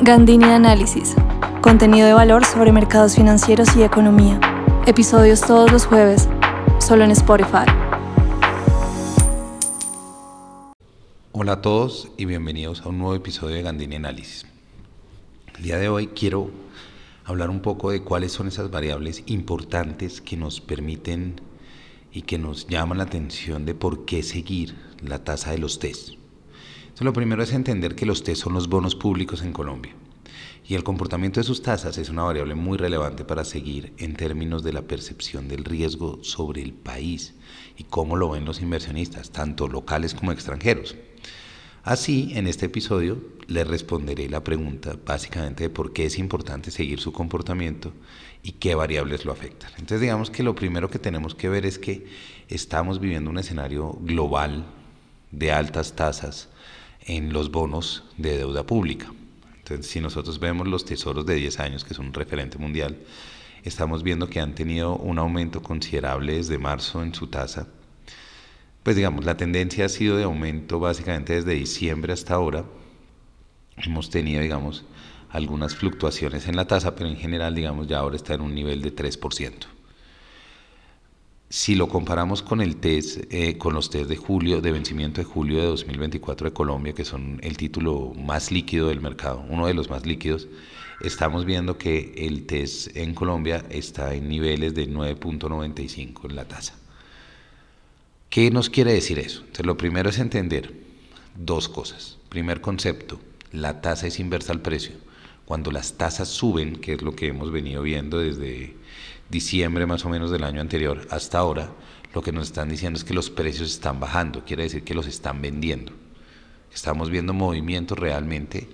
Gandini Análisis. Contenido de valor sobre mercados financieros y economía. Episodios todos los jueves, solo en Spotify. Hola a todos y bienvenidos a un nuevo episodio de Gandini Análisis. El día de hoy quiero hablar un poco de cuáles son esas variables importantes que nos permiten y que nos llaman la atención de por qué seguir la tasa de los test lo primero es entender que los T son los bonos públicos en Colombia y el comportamiento de sus tasas es una variable muy relevante para seguir en términos de la percepción del riesgo sobre el país y cómo lo ven los inversionistas, tanto locales como extranjeros. Así, en este episodio les responderé la pregunta básicamente de por qué es importante seguir su comportamiento y qué variables lo afectan. Entonces digamos que lo primero que tenemos que ver es que estamos viviendo un escenario global de altas tasas en los bonos de deuda pública. Entonces, si nosotros vemos los tesoros de 10 años, que son un referente mundial, estamos viendo que han tenido un aumento considerable desde marzo en su tasa. Pues digamos, la tendencia ha sido de aumento básicamente desde diciembre hasta ahora. Hemos tenido, digamos, algunas fluctuaciones en la tasa, pero en general, digamos, ya ahora está en un nivel de 3%. Si lo comparamos con el test, eh, con los test de julio, de vencimiento de julio de 2024 de Colombia, que son el título más líquido del mercado, uno de los más líquidos, estamos viendo que el test en Colombia está en niveles de 9.95 en la tasa. ¿Qué nos quiere decir eso? Lo primero es entender dos cosas. Primer concepto, la tasa es inversa al precio. Cuando las tasas suben, que es lo que hemos venido viendo desde diciembre más o menos del año anterior hasta ahora, lo que nos están diciendo es que los precios están bajando, quiere decir que los están vendiendo. Estamos viendo movimientos realmente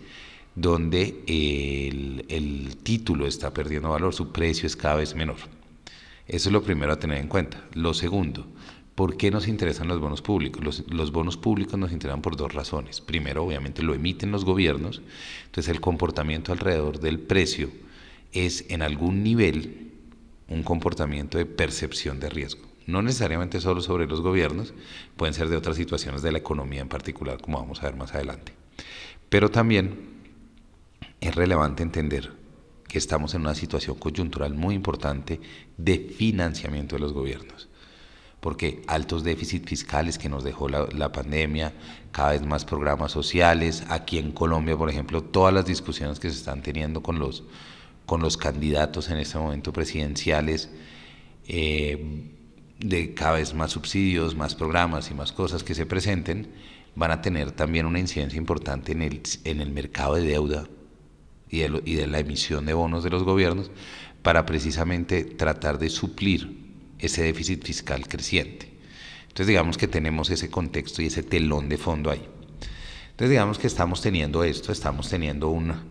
donde el, el, título está perdiendo valor, su precio es cada vez menor. Eso es lo primero a tener en cuenta. Lo segundo, ¿por qué nos interesan los bonos públicos? Los, los, bonos públicos nos interesan por dos razones. Primero, obviamente lo emiten los gobiernos, entonces el comportamiento alrededor del precio es en algún nivel un comportamiento de percepción de riesgo. No necesariamente solo sobre los gobiernos, pueden ser de otras situaciones de la economía en particular, como vamos a ver más adelante. Pero también es relevante entender que estamos en una situación coyuntural muy importante de financiamiento de los gobiernos. Porque altos déficits fiscales que nos dejó la, la, pandemia, cada vez más programas sociales, aquí en Colombia, por ejemplo, todas las discusiones que se están teniendo con los con los candidatos en este momento presidenciales eh, de cada vez más subsidios, más programas y más cosas que se presenten, van a tener también una incidencia importante en el, en el mercado de deuda y de, y de la emisión de bonos de los gobiernos para precisamente tratar de suplir ese déficit fiscal creciente. Entonces digamos que tenemos ese contexto y ese telón de fondo ahí. Entonces digamos que estamos teniendo esto, estamos teniendo una,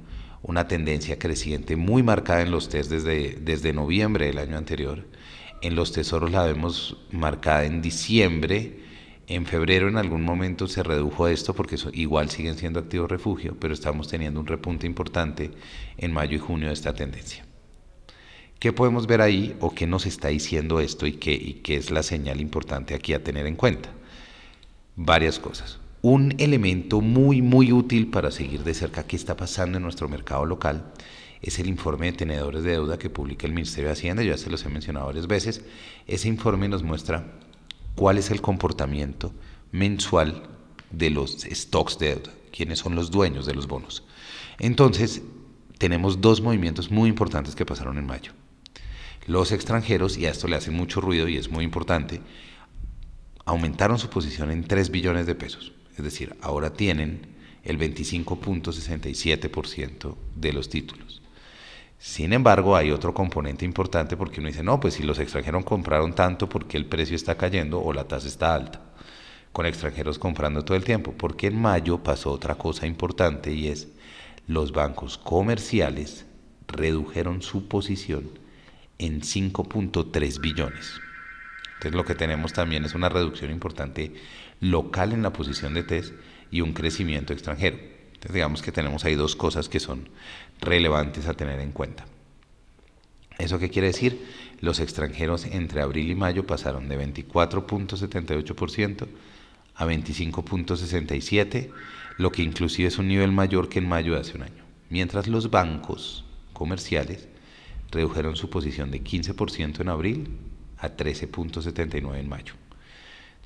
una tendencia creciente muy marcada en los test desde, desde noviembre del año anterior. En los tesoros la vemos marcada en diciembre. En febrero en algún momento se redujo esto porque igual siguen siendo activos refugio, pero estamos teniendo un repunte importante en mayo y junio de esta tendencia. ¿Qué podemos ver ahí o qué nos está diciendo esto y qué, y qué es la señal importante aquí a tener en cuenta? Varias cosas. Un elemento muy, muy útil para seguir de cerca qué está pasando en nuestro mercado local es el informe de tenedores de deuda que publica el Ministerio de Hacienda, ya se los he mencionado varias veces. Ese informe nos muestra cuál es el comportamiento mensual de los stocks de deuda, quiénes son los dueños de los bonos. Entonces, tenemos dos movimientos muy importantes que pasaron en mayo. Los extranjeros, y a esto le hace mucho ruido y es muy importante, aumentaron su posición en 3 billones de pesos es decir, ahora tienen el 25.67% de los títulos. Sin embargo, hay otro componente importante porque uno dice, no, pues si los extranjeros compraron tanto, porque el precio está cayendo o la tasa está alta? Con extranjeros comprando todo el tiempo. Porque en mayo pasó otra cosa importante y es los bancos comerciales redujeron su posición en 5.3 billones. Entonces lo que tenemos también es una reducción importante local en la posición de test y un crecimiento extranjero. Entonces digamos que tenemos ahí dos cosas que son relevantes a tener en cuenta. ¿Eso qué quiere decir? Los extranjeros entre abril y mayo pasaron de 24.78% a 25.67%, lo que inclusive es un nivel mayor que en mayo de hace un año. mientras los bancos comerciales redujeron su posición de 15% en abril a 13.79 en mayo.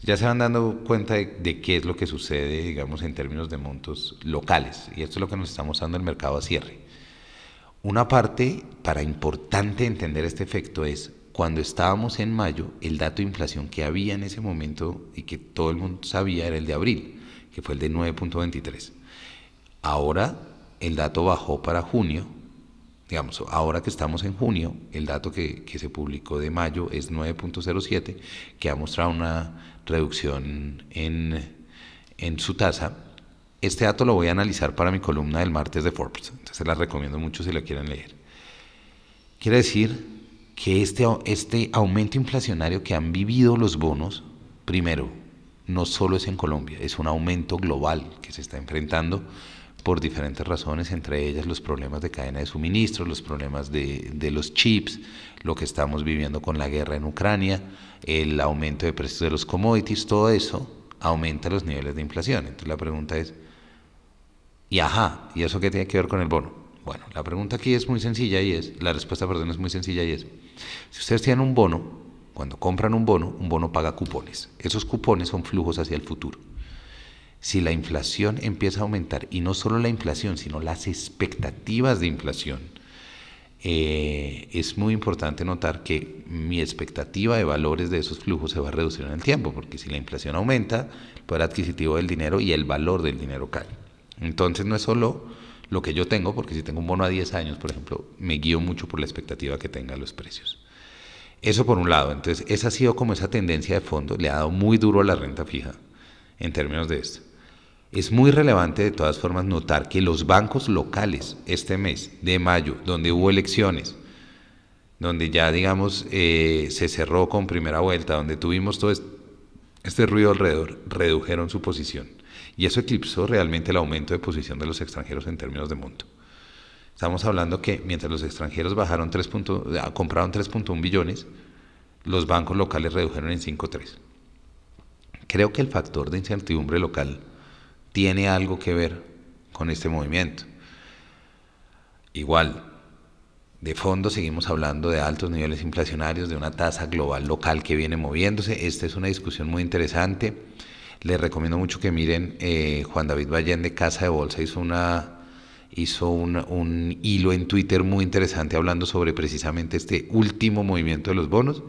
Ya se van dando cuenta de, qué es lo que sucede, digamos, en términos de montos locales. Y esto es lo que nos está mostrando el mercado a cierre. Una parte para importante entender este efecto es cuando estábamos en mayo, el dato de inflación que había en ese momento y que todo el mundo sabía era el de abril, que fue el de 9.23. Ahora el dato bajó para junio, digamos, ahora que estamos en junio, el dato que, se publicó de mayo es 9.07, que ha mostrado una reducción en, en su tasa. Este dato lo voy a analizar para mi columna del martes de Forbes, entonces la recomiendo mucho si la quieren leer. Quiere decir que este, este aumento inflacionario que han vivido los bonos, primero, no solo es en Colombia, es un aumento global que se está enfrentando por diferentes razones, entre ellas los problemas de cadena de suministro, los problemas de, de, los chips, lo que estamos viviendo con la guerra en Ucrania, el aumento de precios de los commodities, todo eso aumenta los niveles de inflación. Entonces la pregunta es, y ajá, ¿y eso qué tiene que ver con el bono? Bueno, la pregunta aquí es muy sencilla y es, la respuesta, perdón, es muy sencilla y es, si ustedes tienen un bono, cuando compran un bono, un bono paga cupones. Esos cupones son flujos hacia el futuro. Si la inflación empieza a aumentar, y no solo la inflación, sino las expectativas de inflación, eh, es muy importante notar que mi expectativa de valores de esos flujos se va a reducir en el tiempo, porque si la inflación aumenta, el poder adquisitivo del dinero y el valor del dinero cae. Entonces no es solo lo que yo tengo, porque si tengo un bono a 10 años, por ejemplo, me guío mucho por la expectativa que tenga los precios. Eso por un lado, entonces esa ha sido como esa tendencia de fondo, le ha dado muy duro a la renta fija en términos de esto. Es muy relevante de todas formas notar que los bancos locales este mes de mayo, donde hubo elecciones, donde ya digamos eh, se cerró con primera vuelta, donde tuvimos todo este ruido alrededor, redujeron su posición. Y eso eclipsó realmente el aumento de posición de los extranjeros en términos de monto. Estamos hablando que mientras los extranjeros bajaron 3 ah, compraron 3.1 billones, los bancos locales redujeron en 5.3. Creo que el factor de incertidumbre local tiene algo que ver con este movimiento. Igual, de fondo seguimos hablando de altos niveles inflacionarios, de una tasa global local que viene moviéndose. Esta es una discusión muy interesante. Les recomiendo mucho que miren, eh, Juan David Ballén de Casa de Bolsa hizo una hizo un, hilo en Twitter muy interesante hablando sobre precisamente este último movimiento de los bonos.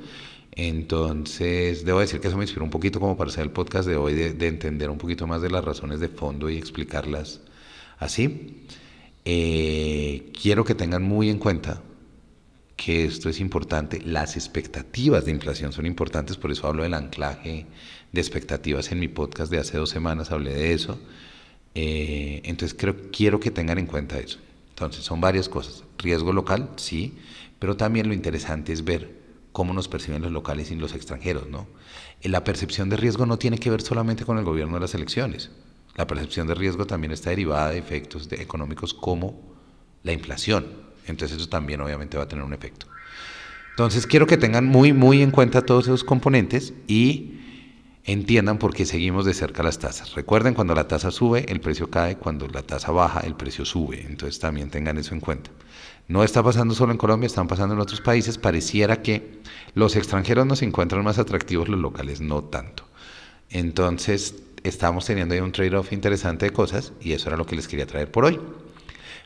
Entonces, debo decir que eso me inspiró un poquito como para hacer el podcast de hoy, de, entender un poquito más de las razones de fondo y explicarlas así. Eh, quiero que tengan muy en cuenta que esto es importante. Las expectativas de inflación son importantes, por eso hablo del anclaje de expectativas en mi podcast de hace dos semanas, hablé de eso. Eh, entonces creo, quiero que tengan en cuenta eso. Entonces son varias cosas. Riesgo local, sí, pero también lo interesante es ver cómo nos perciben los locales y los extranjeros. ¿no? La percepción de riesgo no tiene que ver solamente con el gobierno de las elecciones. La percepción de riesgo también está derivada de efectos económicos como la inflación entonces eso también obviamente va a tener un efecto. Entonces quiero que tengan muy, muy en cuenta todos esos componentes y entiendan por qué seguimos de cerca las tasas. Recuerden, cuando la tasa sube, el precio cae, cuando la tasa baja, el precio sube. Entonces también tengan eso en cuenta. No está pasando solo en Colombia, están pasando en otros países. Pareciera que los extranjeros nos encuentran más atractivos, los locales no tanto. Entonces estamos teniendo ahí un trade-off interesante de cosas y eso era lo que les quería traer por hoy.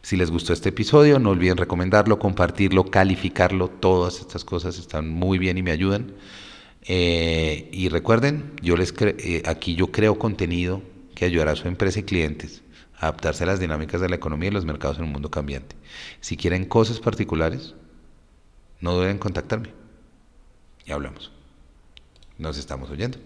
Si les gustó este episodio, no olviden recomendarlo, compartirlo, calificarlo. Todas estas cosas están muy bien y me ayudan. Eh, y recuerden, yo les eh, aquí yo creo contenido que ayudará a su empresa y clientes a adaptarse a las dinámicas de la economía y los mercados en un mundo cambiante. Si quieren cosas particulares, no deben contactarme. Y hablamos. Nos estamos oyendo.